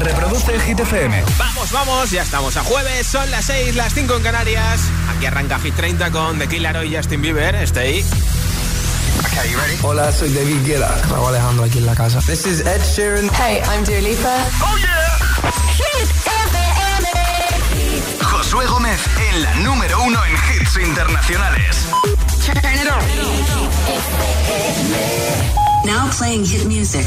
Reproduce Hit FM. Vamos, vamos, ya estamos a jueves, son las 6, las 5 en Canarias. Aquí arranca Hit 30 con The Killer y Justin Bieber. Stay. Okay, you ready? Hola, soy David Guetta. Raúl Alejandro aquí en la casa. This is Ed Sheeran. Hey, I'm Dua Lipa. Oh yeah. Hit FM. Josué Gómez en la número uno en hits internacionales. Turn it on. Now playing hit music.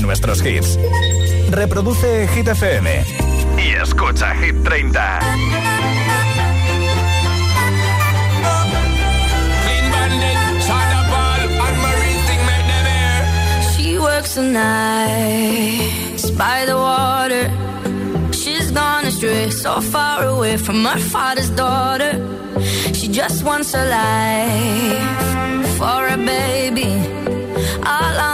nuestros hits. Reproduce Hit FM y escucha Hit 30. She works the nights by the water. She's gone astray, so far away from her father's daughter. She just wants a life for a baby. all.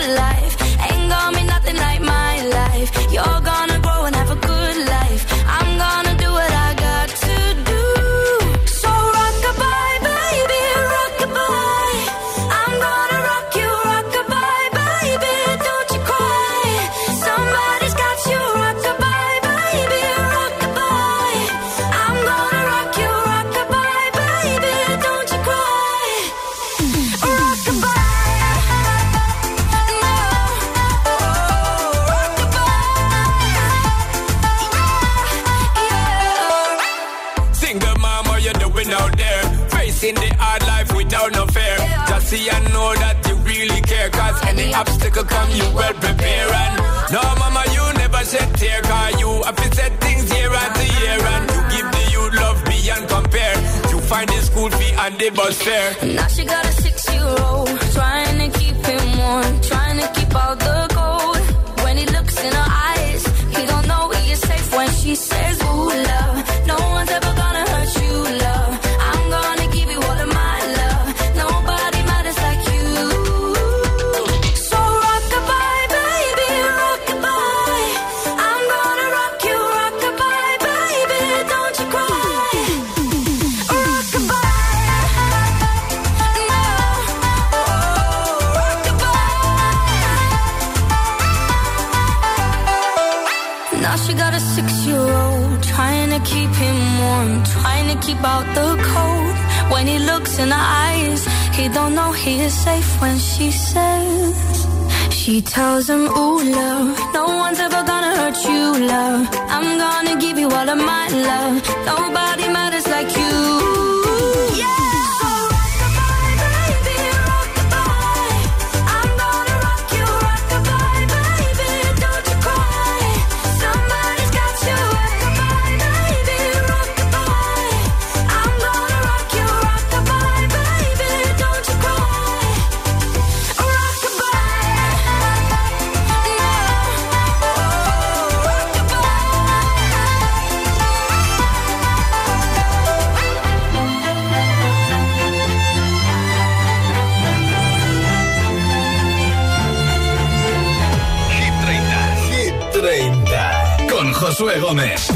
fee and the bus. Now she she says. She tells him, ooh, love, Gómez.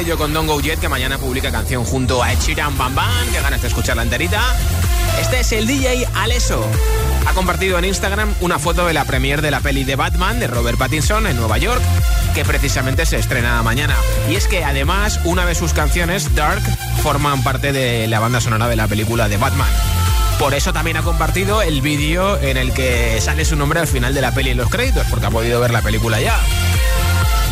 Cabello con Don't Go Jet, que mañana publica canción junto a Ed Sheeran Bam Bam, que ganas de escucharla enterita. Este es el DJ Aleso. Ha compartido en Instagram una foto de la premiere de la peli de Batman de Robert Pattinson en Nueva York, que precisamente se estrena mañana. Y es que además una de sus canciones, Dark, forman parte de la banda sonora de la película de Batman. Por eso también ha compartido el vídeo en el que sale su nombre al final de la peli en los créditos, porque ha podido ver la película ya.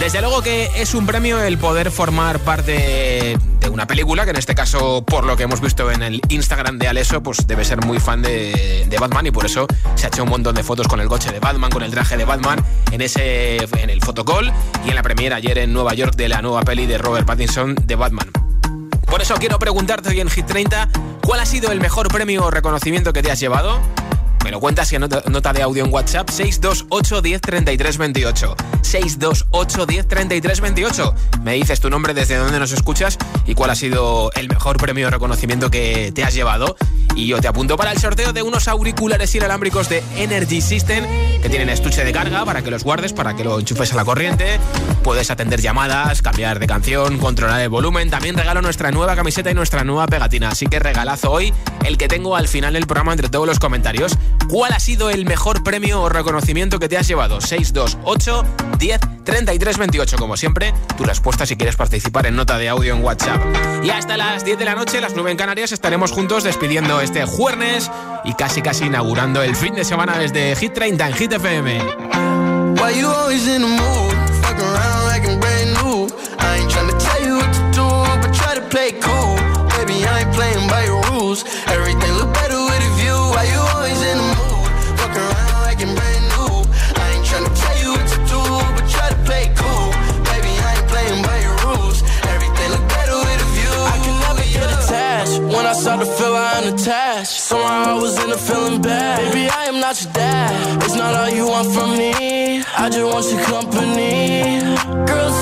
Desde luego que es un premio el poder formar parte de una película, que en este caso, por lo que hemos visto en el Instagram de Aleso, pues debe ser muy fan de, Batman y por eso se ha hecho un montón de fotos con el coche de Batman, con el traje de Batman, en ese en el fotocall y en la premiera ayer en Nueva York de la nueva peli de Robert Pattinson de Batman. Por eso quiero preguntarte hoy en Hit 30, ¿cuál ha sido el mejor premio o reconocimiento que te has llevado? Me lo cuentas y nota de audio en WhatsApp 628 10 33 28. 628 10 33 28. Me dices tu nombre, desde dónde nos escuchas y cuál ha sido el mejor premio o reconocimiento que te has llevado. Y yo te apunto para el sorteo de unos auriculares inalámbricos de Energy System que tienen estuche de carga para que los guardes, para que lo enchufes a la corriente. Puedes atender llamadas, cambiar de canción, controlar el volumen. También regalo nuestra nueva camiseta y nuestra nueva pegatina. Así que regalazo hoy el que tengo al final del programa entre todos los comentarios. ¿Cuál ha sido el mejor premio o reconocimiento que te has llevado? 628 10 33 28. Como siempre, tu respuesta si quieres participar en nota de audio en WhatsApp. Y hasta las 10 de la noche, las 9 en Canarias, estaremos juntos despidiendo este jueves y casi casi inaugurando el fin de semana desde Hit 30 en Hit FM. start to feel I am attached. Somehow I was in a feeling bad. Baby, I am not your dad. It's not all you want from me. I just want your company. Girls,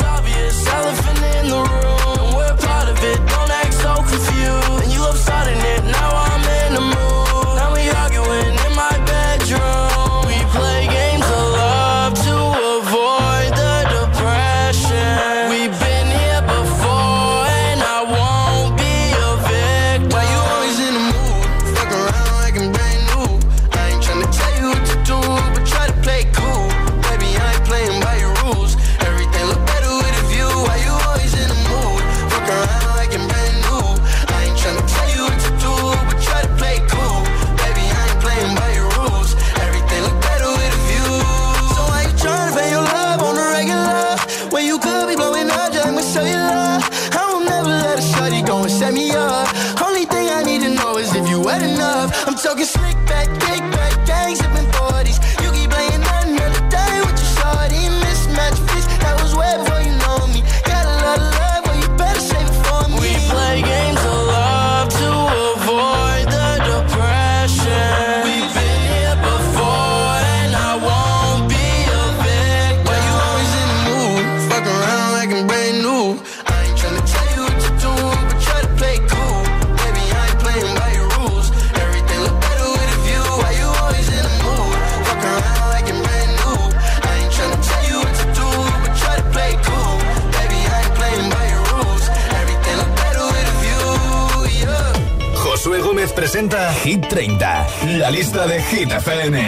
FM.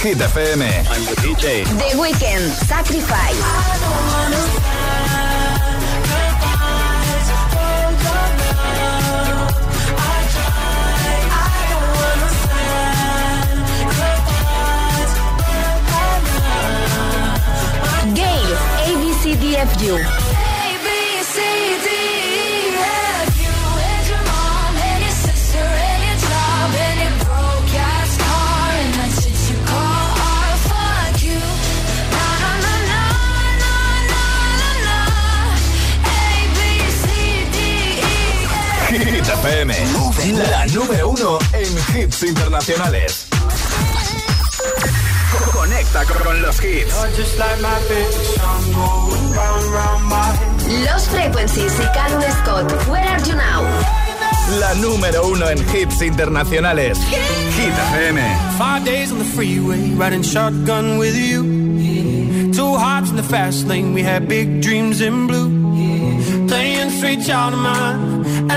Hit FM. I'm the DJ. The Weekend, Sacrifice. Gale, ABCDFU. La número uno en hits internacionales. Conecta con los hits. Los Frequencies y Calum Scott, Where Are You Now? La número uno en hits internacionales. Hit FM. Five days on the freeway, riding shotgun with you. Two hearts in the fast lane, we had big dreams in blue. Playing sweet child of mine,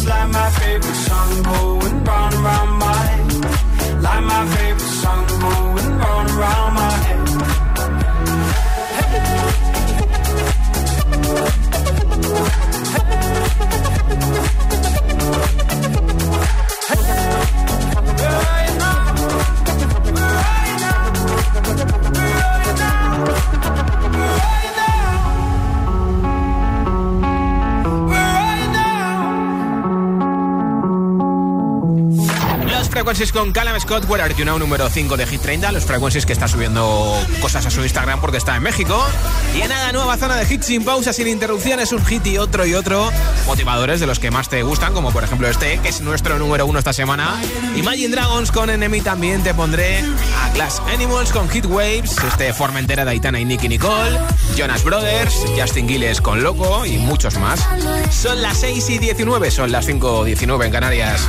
just like my favorite song going round and round my. Like my favorite song going round and round my Frequencies con Callum Scott, Where Are You Now, número 5 de Hit 30. Los Frequencies que está subiendo cosas a su Instagram porque está en México. Y en nada, nueva zona de hits sin pausa, sin interrupciones, un hit y otro y otro. Motivadores de los que más te gustan, como por ejemplo este, que es nuestro número uno esta semana. Imagine Dragons con Enemy también te pondré. A Glass Animals con Hit Waves. Este Formentera de Aitana y Nicky Nicole. Jonas Brothers, Justin Gilles con Loco y muchos más. Son las 6 y 19, son las 5 y 19 en Canarias.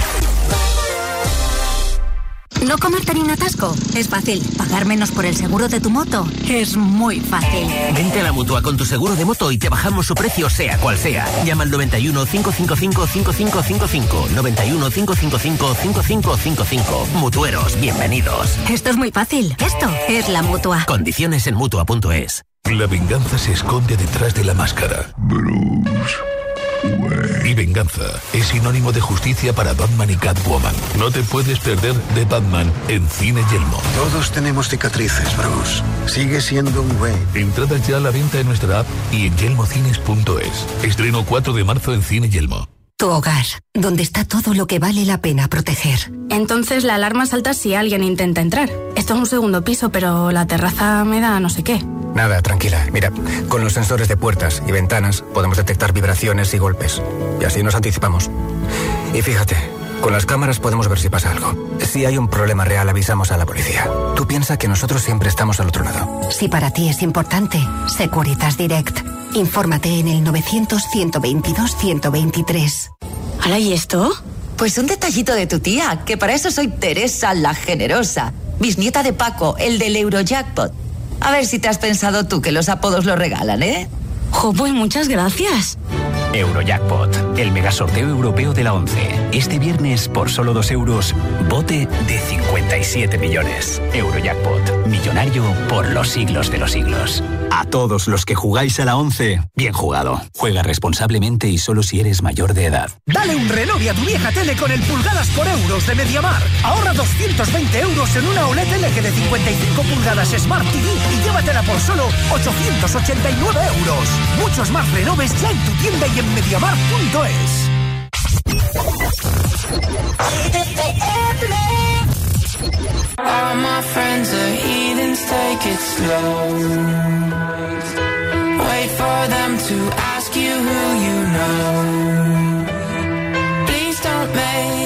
¿No comerte ni un atasco? Es fácil. ¿Pagar menos por el seguro de tu moto? Es muy fácil. Vente a la mutua con tu seguro de moto y te bajamos su precio, sea cual sea. Llama al 91 555 5555. 91 555 5555. Mutueros, bienvenidos. Esto es muy fácil. Esto es la mutua. Condiciones en mutua.es. La venganza se esconde detrás de la máscara. Bruce. Y venganza es sinónimo de justicia para Batman y Catwoman. No te puedes perder de Batman en Cine Yelmo. Todos tenemos cicatrices, Bruce. Sigue siendo un güey. Entradas ya a la venta en nuestra app y en yelmocines.es. Estreno 4 de marzo en Cine Yelmo. Tu hogar, donde está todo lo que vale la pena proteger. Entonces la alarma salta si alguien intenta entrar. Esto es un segundo piso, pero la terraza me da no sé qué. Nada, tranquila. Mira, con los sensores de puertas y ventanas podemos detectar vibraciones y golpes. Y así nos anticipamos. Y fíjate, con las cámaras podemos ver si pasa algo. Si hay un problema real, avisamos a la policía. Tú piensa que nosotros siempre estamos al otro lado. Si para ti es importante, Securitas Direct. Infórmate en el 900-122-123. ¿Hala y esto? Pues un detallito de tu tía, que para eso soy Teresa la Generosa, bisnieta de Paco, el del Eurojackpot. A ver si te has pensado tú que los apodos lo regalan, ¿eh? Jo, pues muchas gracias. Eurojackpot, el mega sorteo europeo de la 11. Este viernes, por solo 2 euros, bote de 57 millones. Eurojackpot, millonario por los siglos de los siglos. A todos los que jugáis a la 11, bien jugado. Juega responsablemente y solo si eres mayor de edad. Dale un renove a tu vieja tele con el pulgadas por euros de Mediamar. Ahorra 220 euros en una OLED LG de 55 pulgadas Smart TV y llévatela por solo 889 euros. Muchos más renoves ya en tu tienda y en mediamar.es. All my friends are heathens, take it slow. Wait for them to ask you who you know. Please don't make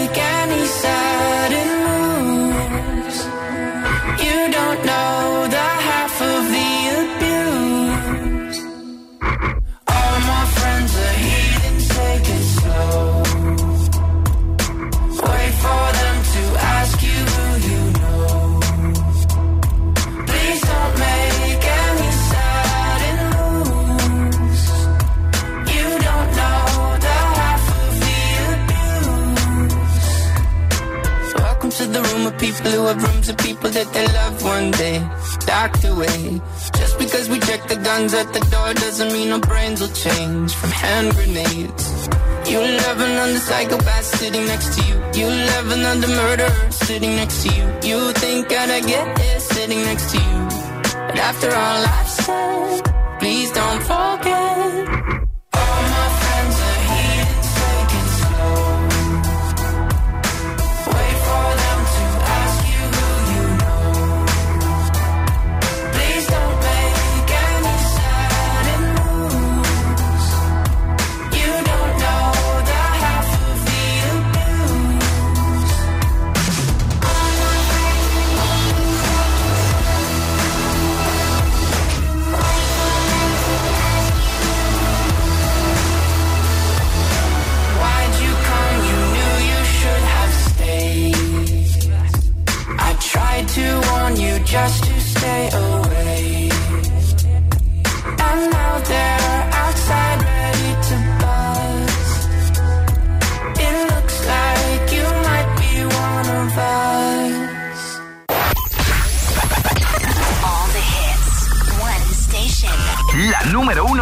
the at the door doesn't mean our brains will change from hand grenades. You love another psychopath sitting next to you. You love another murderer sitting next to you. You think I'd get it sitting next to you. But after all I've said, please don't forget.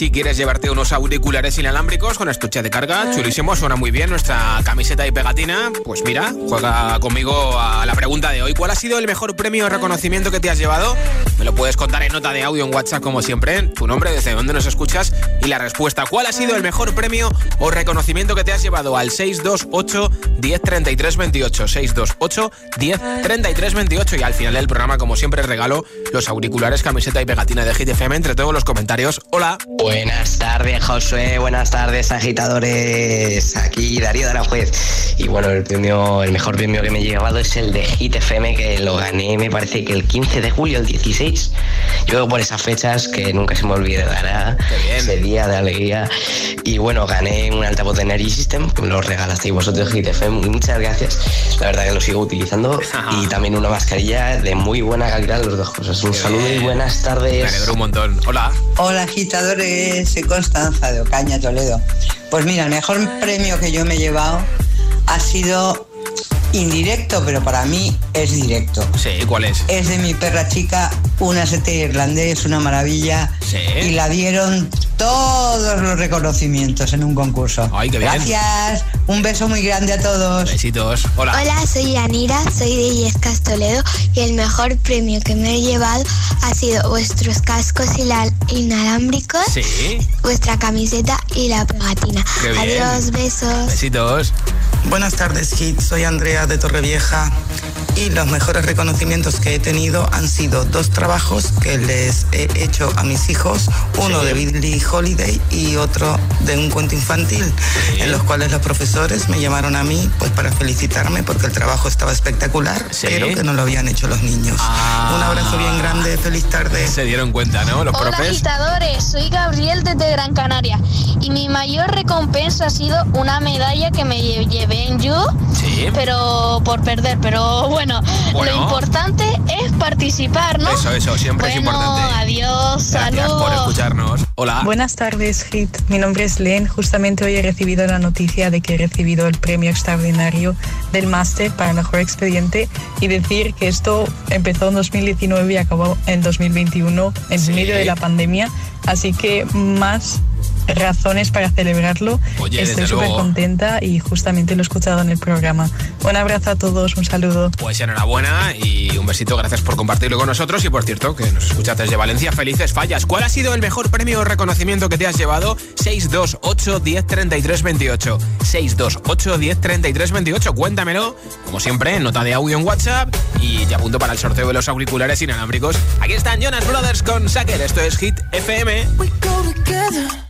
Si quieres llevarte unos auriculares inalámbricos con estuche de carga, chulísimo, suena muy bien nuestra camiseta y pegatina. Pues mira, juega conmigo a la pregunta de hoy. ¿Cuál ha sido el mejor premio o reconocimiento que te has llevado? Me lo puedes contar en nota de audio en WhatsApp como siempre, tu nombre, desde dónde nos escuchas y la respuesta. ¿Cuál ha sido el mejor premio o reconocimiento que te has llevado al 628 1033 28? 628 1033 28 y al final del programa, como siempre, regalo los auriculares, camiseta y pegatina de Hit FM entre todos los comentarios. Hola. Buenas tardes, Josué. Buenas tardes, agitadores. Aquí Darío de la Juez. Y bueno, el premio, el mejor premio que me he llevado es el de Hit FM, que lo gané, me parece que el 15 de julio, el 16. Yo por esas fechas que nunca se me olvidará ese día de alegría. Y bueno, gané un altavoz de Energy System, que me lo regalasteis vosotros Hit FM. Muchas gracias. La verdad que lo sigo utilizando. y también una mascarilla de muy buena calidad, las dos cosas. Un saludo y buenas tardes. Me alegro un montón. Hola. Hola agitadores, soy Constanza de Ocaña, Toledo. Pues mira, el mejor premio que yo me he llevado ha sido indirecto, pero para mí es directo. Sí, ¿cuál es? Es de mi perra chica, una sete irlandés, una maravilla. Sí. Y la dieron todos los reconocimientos en un concurso. Ay, qué bien. Gracias, un beso muy grande a todos. Besitos. Hola. Hola, soy Yanira, soy de Illescas Toledo y el mejor premio que me he llevado ha sido vuestros cascos inalámbricos, Sí. vuestra camiseta y la pegatina. Qué bien. Adiós, besos. Besitos. Buenas tardes, Hit. Soy Andrea de Torrevieja y los mejores reconocimientos que he tenido han sido dos trabajos que les he hecho a mis hijos, uno de Billie Holiday y otro de un cuento infantil, en los cuales los profesores me llamaron a mí pues para felicitarme porque el trabajo estaba espectacular, pero que no lo habían hecho los niños. Un abrazo bien grande, feliz tarde. Se dieron cuenta, ¿no? Los Hola profes. agitadores, soy Gabriel desde Gran Canaria y mi mayor recompensa ha sido una medalla que me lle- llevé en You, Sí. pero por perder, pero bueno, Bueno. lo importante es participar, ¿no? Eso, eso, siempre es bueno, importante. adiós, Gracias por saludos. escucharnos. Hola. Buenas tardes, Hit. Mi nombre es Len. Justamente hoy he recibido la noticia de que he recibido el premio extraordinario del máster para mejor expediente y decir que esto empezó en 2019 y acabó en 2021 en medio de la pandemia. Así que más razones para celebrarlo. Oye, Estoy súper contenta y justamente lo he escuchado en el programa. Un abrazo a todos, un saludo. Pues enhorabuena y un besito, gracias por compartirlo con nosotros y por cierto que nos escuchas desde Valencia, felices fallas. ¿Cuál ha sido el mejor premio o reconocimiento que te has llevado? 628 10 33 28. 628 10 33 28. Cuéntamelo, como siempre, en nota de audio en WhatsApp y te apunto para el sorteo de los auriculares inalámbricos. Aquí están Jonas Brothers con Sacker, esto es Hit FM. We go together.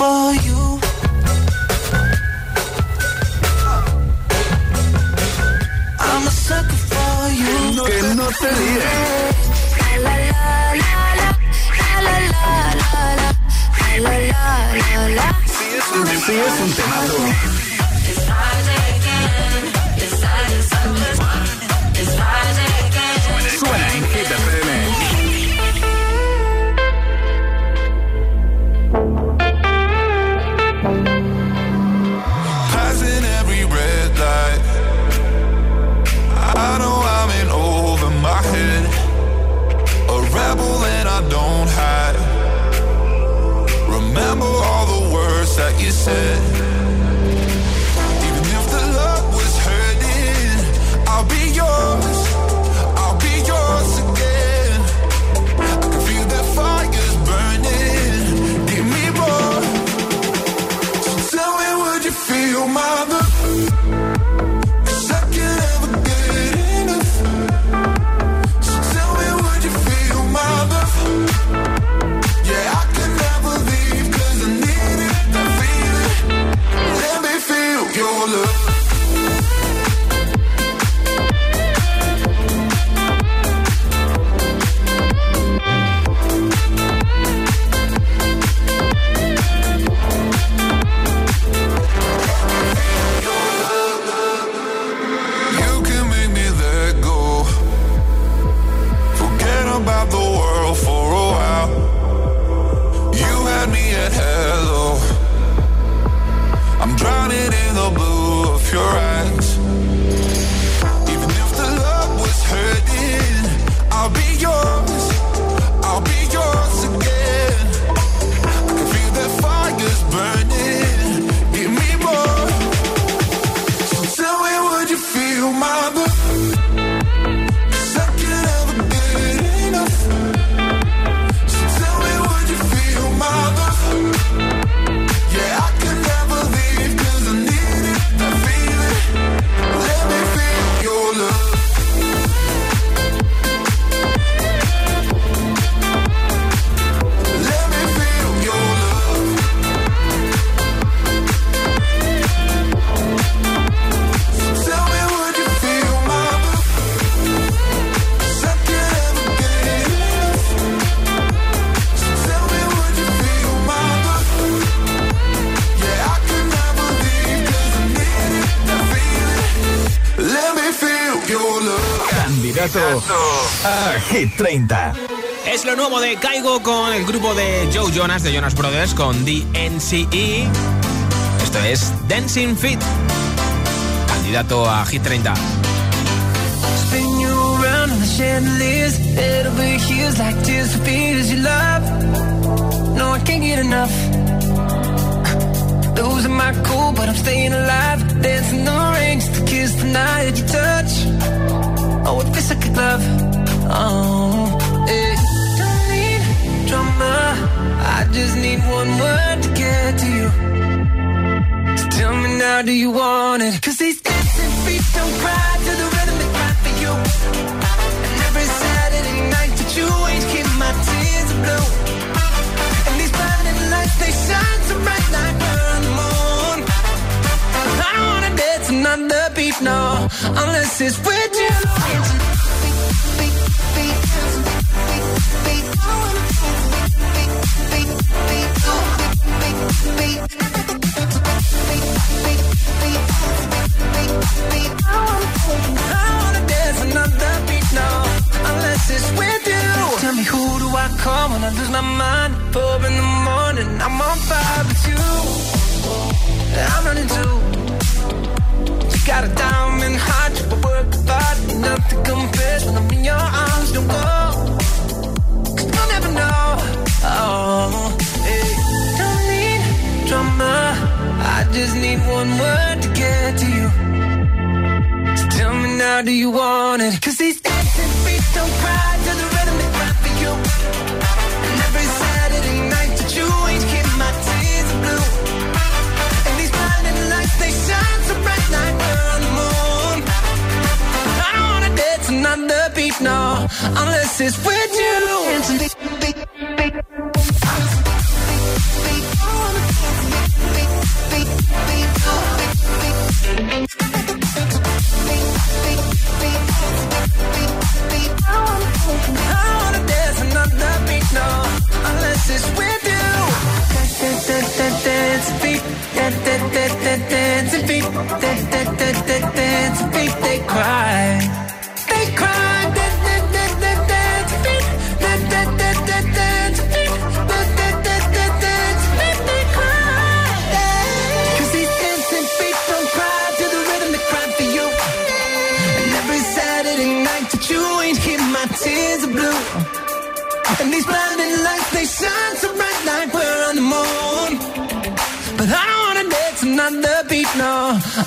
for. I'm a sucker for you. No, que no te diré. La la la la la la la la la la la la la la la la said. Hit 30. Es lo nuevo de Caigo con el grupo de Joe Jonas, de Jonas Brothers, con DNCE. Esto es Dancing Fit, candidato a Hit 30. Spin you around on the chandeliers. It'll be hues like tears for fears you love. No, I can't get enough. Losing my cool, but I'm staying alive. Dancing the rain just to kiss the night you touch. Oh, if it's like a glove. Oh. Eh. Don't need drama. I just need one word to get to you. Tell me now, do you want it? Cause these dancing feet don't cry to the rhythm they cry for you. And every Saturday night that you ain't keep my tears are blue. And these lights, they shine so bright like we're on the moon. I don't wanna dance another beat, unless it's with you. I going to is. Free.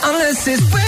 unless it's.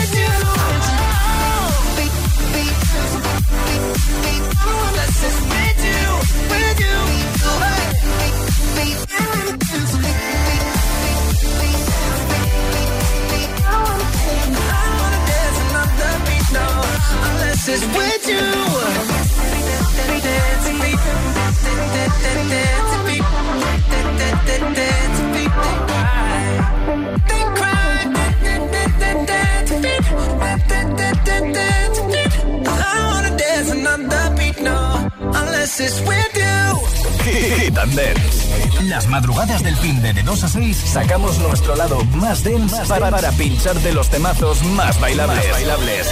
de los temazos más bailables. Bailables.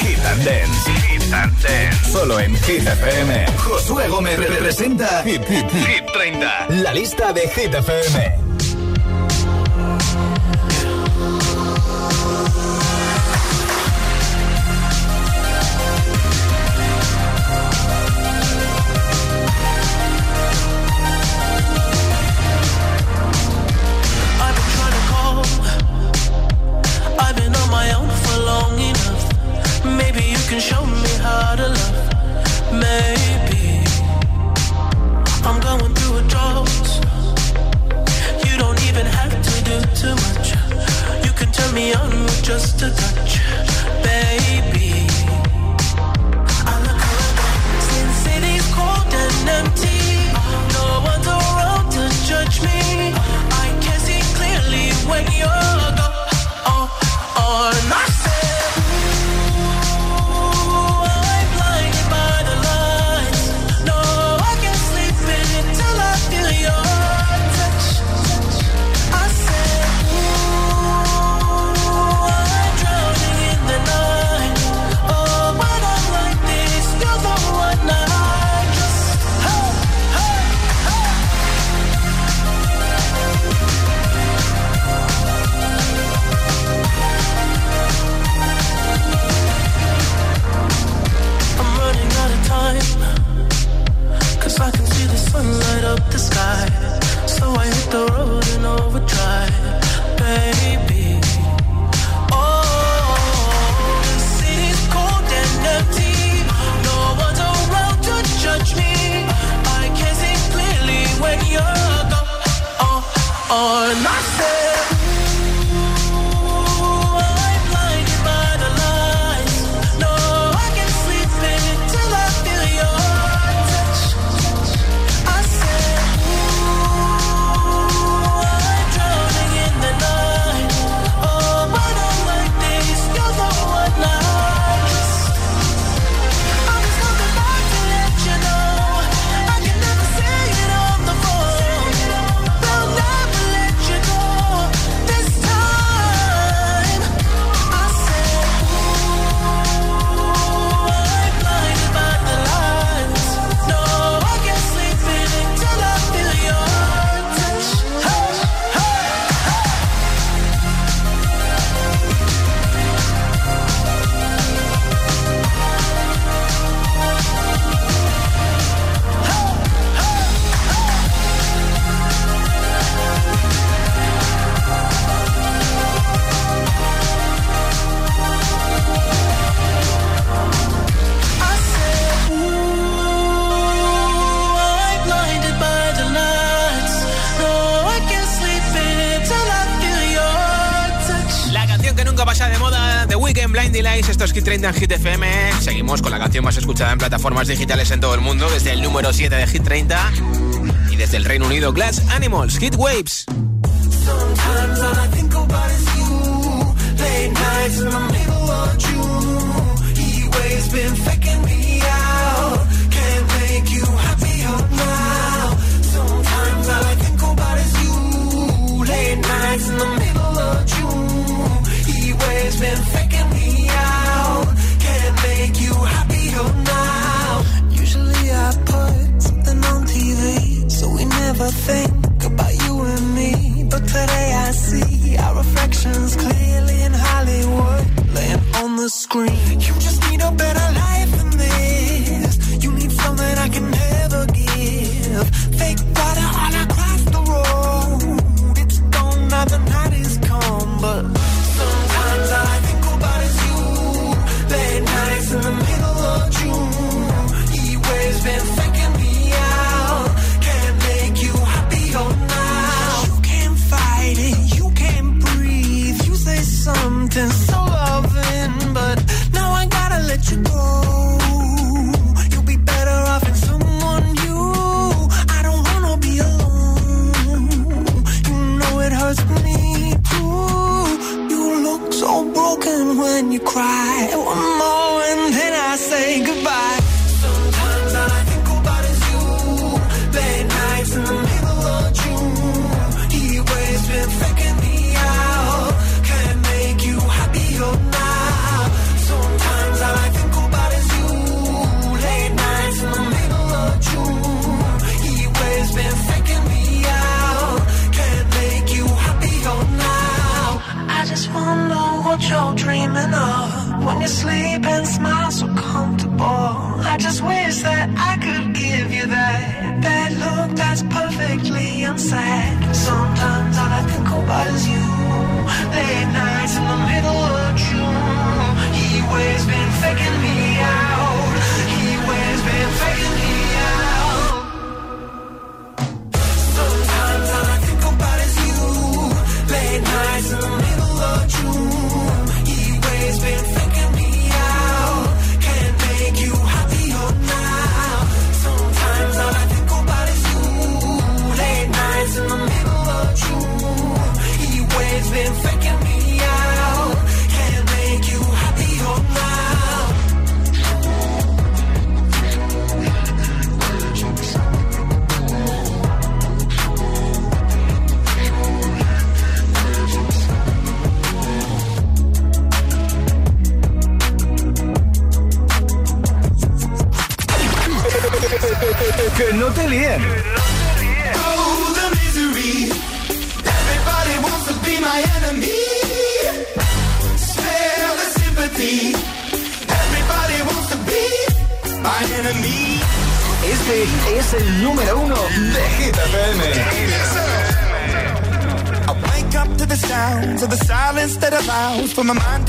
Hit and Dance. Hit and Dance. Solo en Hit FM. Josué Gómez representa Hit, Hit, Hit 30. La lista de Hit FM. Lights, esto es Hit 30 en Hit FM. Seguimos con la canción más escuchada en plataformas digitales en todo el mundo, desde el número 7 de Hit 30 y desde el Reino Unido, Glass Animals, Hit Waves. been scream.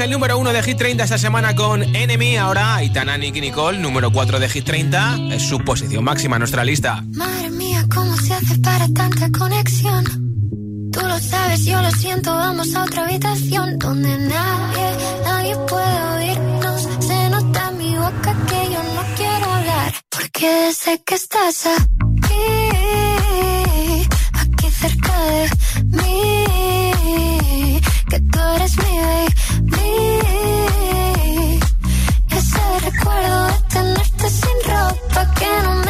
el número uno de Hit 30 esta semana con Enemy. Ahora Aitana, Nicky Nicole, número 4 de Hit 30. Es su posición máxima en nuestra lista. Madre mía, ¿cómo se hace para tanta conexión? Tú lo sabes, yo lo siento, vamos a otra habitación donde nadie, nadie puede oírnos. Se nota en mi boca que yo no quiero hablar, porque sé que estás aquí, aquí cerca de mí, que tú eres mi baby. Ese recuerdo de tenerte sin ropa que no me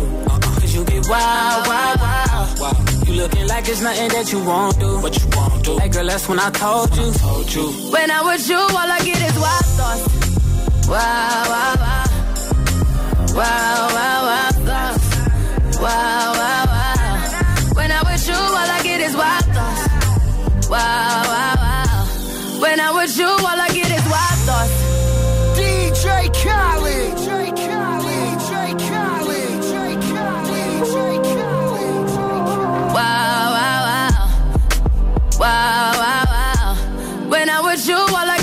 Cause you get wild, wild, wild. You looking like it's nothing that you won't do. What you won't do. Hey girl, that's when I told you. Told you. When I was you, all I get is wild thoughts. Wow, wow, wow. Wow, wow, wow, thoughts. Wow, wow, wow. When I was you, all I get is wild thoughts. Wow, wow, wow. When I'm with you, all I get is wild thoughts. DJ Khaled. DJ Khaled. Wow, wow, wow. When I was you, all I